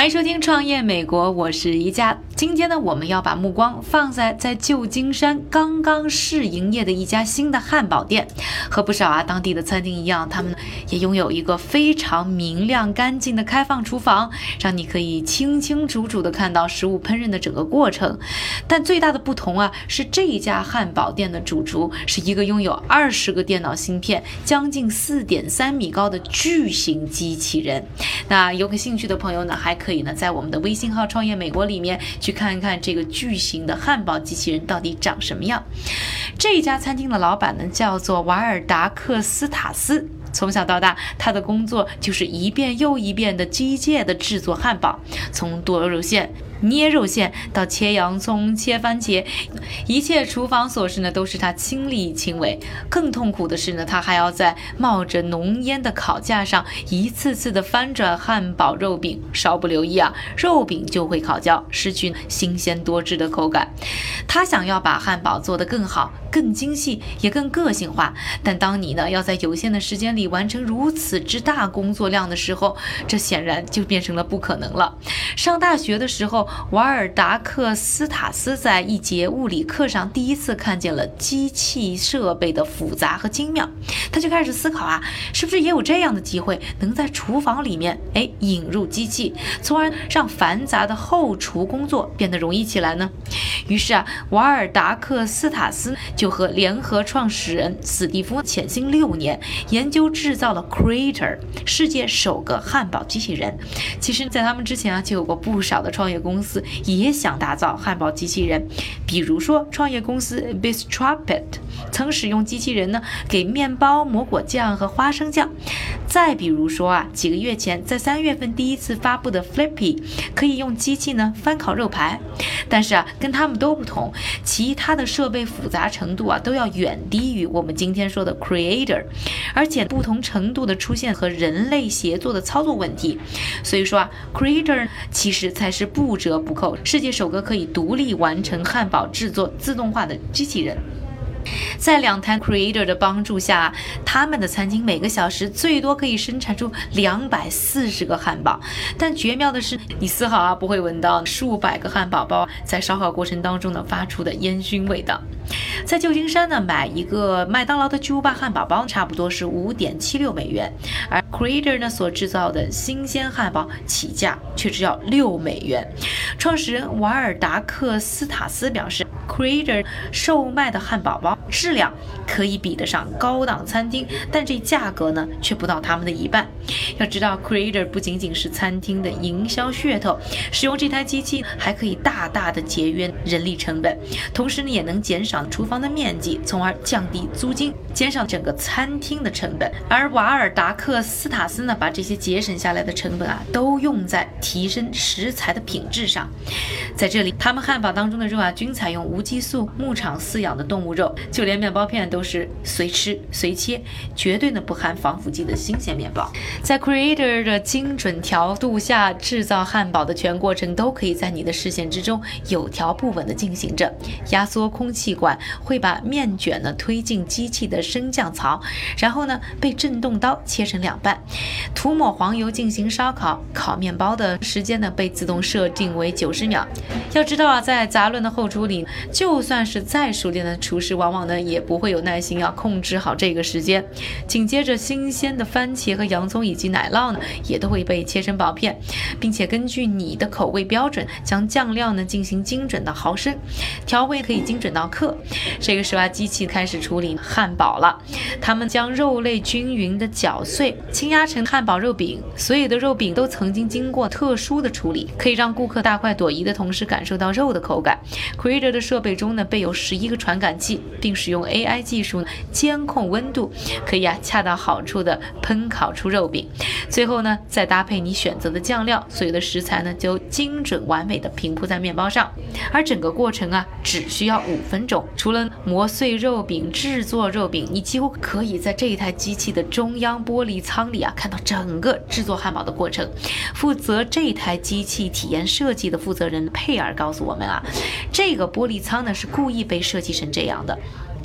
欢迎收听《创业美国》，我是宜家。今天呢，我们要把目光放在在旧金山刚刚试营业的一家新的汉堡店。和不少啊当地的餐厅一样，他们也拥有一个非常明亮、干净的开放厨房，让你可以清清楚楚地看到食物烹饪的整个过程。但最大的不同啊，是这一家汉堡店的主厨是一个拥有二十个电脑芯片、将近四点三米高的巨型机器人。那有个兴趣的朋友呢，还可以呢在我们的微信号“创业美国”里面去看一看这个巨型的汉堡机器人到底长什么样。这家餐厅的老板呢叫做瓦尔达克斯塔斯。从小到大，他的工作就是一遍又一遍的机械的制作汉堡，从多肉馅。捏肉馅到切洋葱、切番茄，一切厨房琐事呢都是他亲力亲为。更痛苦的是呢，他还要在冒着浓烟的烤架上一次次的翻转汉堡肉饼，稍不留意啊，肉饼就会烤焦，失去新鲜多汁的口感。他想要把汉堡做得更好、更精细，也更个性化。但当你呢要在有限的时间里完成如此之大工作量的时候，这显然就变成了不可能了。上大学的时候。瓦尔达克斯塔斯在一节物理课上第一次看见了机器设备的复杂和精妙，他就开始思考啊，是不是也有这样的机会，能在厨房里面哎引入机器，从而让繁杂的后厨工作变得容易起来呢？于是啊，瓦尔达克斯塔斯就和联合创始人史蒂夫潜心六年，研究制造了 Creator 世界首个汉堡机器人。其实，在他们之前啊，就有过不少的创业公公司也想打造汉堡机器人，比如说创业公司 Bistrapet 曾使用机器人呢给面包抹果酱和花生酱。再比如说啊，几个月前在三月份第一次发布的 Flippy 可以用机器呢翻烤肉排，但是啊，跟他们都不同，其他的设备复杂程度啊都要远低于我们今天说的 Creator，而且不同程度的出现和人类协作的操作问题。所以说啊，Creator 其实才是不折不扣世界首个可以独立完成汉堡制作自动化的机器人。在两台 Creator 的帮助下，他们的餐厅每个小时最多可以生产出两百四十个汉堡。但绝妙的是，你丝毫啊不会闻到数百个汉堡包在烧烤过程当中呢发出的烟熏味道。在旧金山呢，买一个麦当劳的巨无霸汉堡包差不多是五点七六美元，而 Creator 呢所制造的新鲜汉堡起价却只要六美元。创始人瓦尔达克斯塔斯表示，Creator 售卖的汉堡包质量可以比得上高档餐厅，但这价格呢却不到他们的一半。要知道，Creator 不仅仅是餐厅的营销噱头，使用这台机器还可以大大的节约人力成本，同时呢也能减少。厨房的面积，从而降低租金，减少整个餐厅的成本。而瓦尔达克斯塔斯呢，把这些节省下来的成本啊，都用在提升食材的品质上。在这里，他们汉堡当中的肉啊，均采用无激素牧场饲养的动物肉，就连面包片都是随吃随切，绝对呢不含防腐剂的新鲜面包。在 Creator 的精准调度下，制造汉堡的全过程都可以在你的视线之中有条不紊地进行着，压缩空气管。会把面卷呢推进机器的升降槽，然后呢被震动刀切成两半，涂抹黄油进行烧烤。烤面包的时间呢被自动设定为九十秒。要知道啊，在杂乱的后厨里，就算是再熟练的厨师，往往呢也不会有耐心要控制好这个时间。紧接着，新鲜的番茄和洋葱以及奶酪呢也都会被切成薄片，并且根据你的口味标准，将酱料呢进行精准的毫升，调味可以精准到克。这个时候啊，机器开始处理汉堡了。他们将肉类均匀的搅碎，轻压成汉堡肉饼。所有的肉饼都曾经经过特殊的处理，可以让顾客大快朵颐的同时感受到肉的口感。Creator 的设备中呢备有十一个传感器，并使用 AI 技术监控温度，可以啊恰到好处的烹烤出肉饼。最后呢，再搭配你选择的酱料，所有的食材呢就精准完美的平铺在面包上。而整个过程啊只需要五分钟。除了磨碎肉饼、制作肉饼，你几乎可以在这一台机器的中央玻璃舱里啊，看到整个制作汉堡的过程。负责这台机器体验设计的负责人佩尔告诉我们啊，这个玻璃舱呢是故意被设计成这样的。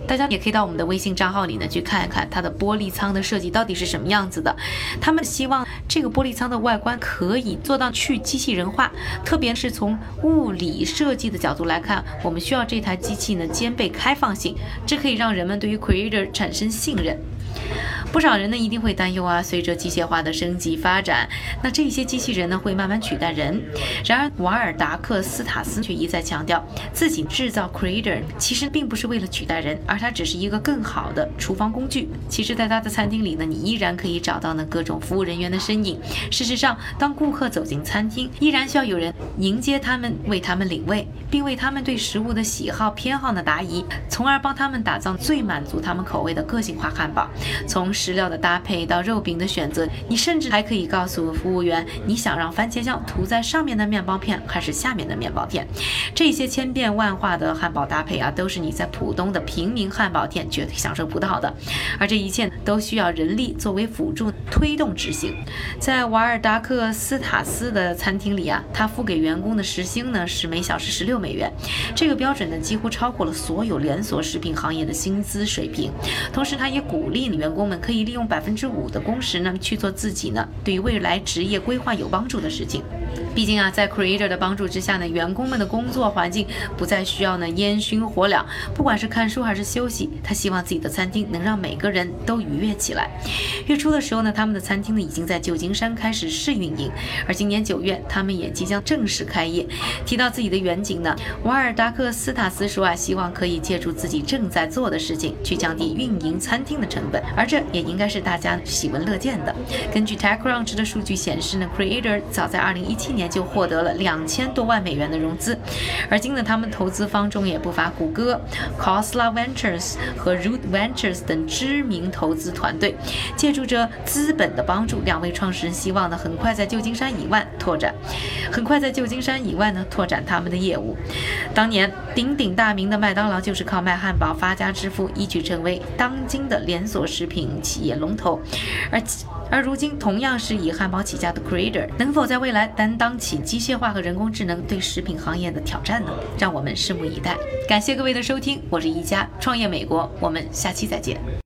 大家也可以到我们的微信账号里呢去看一看它的玻璃舱的设计到底是什么样子的。他们希望这个玻璃舱的外观可以做到去机器人化，特别是从物理设计的角度来看，我们需要这台机器呢兼备开放性，这可以让人们对于 Creator 产生信任。不少人呢一定会担忧啊，随着机械化的升级发展，那这些机器人呢会慢慢取代人。然而，瓦尔达克斯塔斯却一再强调，自己制造 Creator 其实并不是为了取代人，而它只是一个更好的厨房工具。其实，在他的餐厅里呢，你依然可以找到呢各种服务人员的身影。事实上，当顾客走进餐厅，依然需要有人迎接他们，为他们领位，并为他们对食物的喜好偏好的答疑，从而帮他们打造最满足他们口味的个性化汉堡。从食料的搭配到肉饼的选择，你甚至还可以告诉服务员，你想让番茄酱涂在上面的面包片还是下面的面包片。这些千变万化的汉堡搭配啊，都是你在普通的平民汉堡店绝对享受不到的。而这一切都需要人力作为辅助推动执行。在瓦尔达克斯塔斯的餐厅里啊，他付给员工的时薪呢是每小时十六美元，这个标准呢几乎超过了所有连锁食品行业的薪资水平。同时，他也鼓励员工们可以利用百分之五的工时呢，去做自己呢对于未来职业规划有帮助的事情。毕竟啊，在 Creator 的帮助之下呢，员工们的工作环境不再需要呢烟熏火燎，不管是看书还是休息，他希望自己的餐厅能让每个人都愉悦起来。月初的时候呢，他们的餐厅呢已经在旧金山开始试运营，而今年九月，他们也即将正式开业。提到自己的远景呢，瓦尔达克斯塔斯说啊，希望可以借助自己正在做的事情去降低运营餐厅的成本，而这也应该是大家喜闻乐见的。根据 TechCrunch 的数据显示呢，Creator 早在2017年。就获得了两千多万美元的融资，而今呢，他们投资方中也不乏谷歌、c o s l a Ventures 和 Root Ventures 等知名投资团队。借助着资本的帮助，两位创始人希望呢，很快在旧金山以外拓展，很快在旧金山以外呢拓展他们的业务。当年鼎鼎大名的麦当劳就是靠卖汉堡发家致富，一举成为当今的连锁食品企业龙头。而而如今，同样是以汉堡起家的 Creator，能否在未来担当起机械化和人工智能对食品行业的挑战呢？让我们拭目以待。感谢各位的收听，我是一加创业美国，我们下期再见。